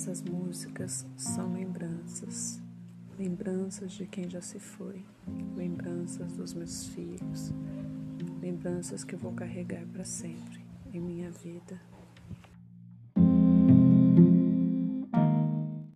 Essas músicas são lembranças, lembranças de quem já se foi, lembranças dos meus filhos, lembranças que eu vou carregar para sempre em minha vida.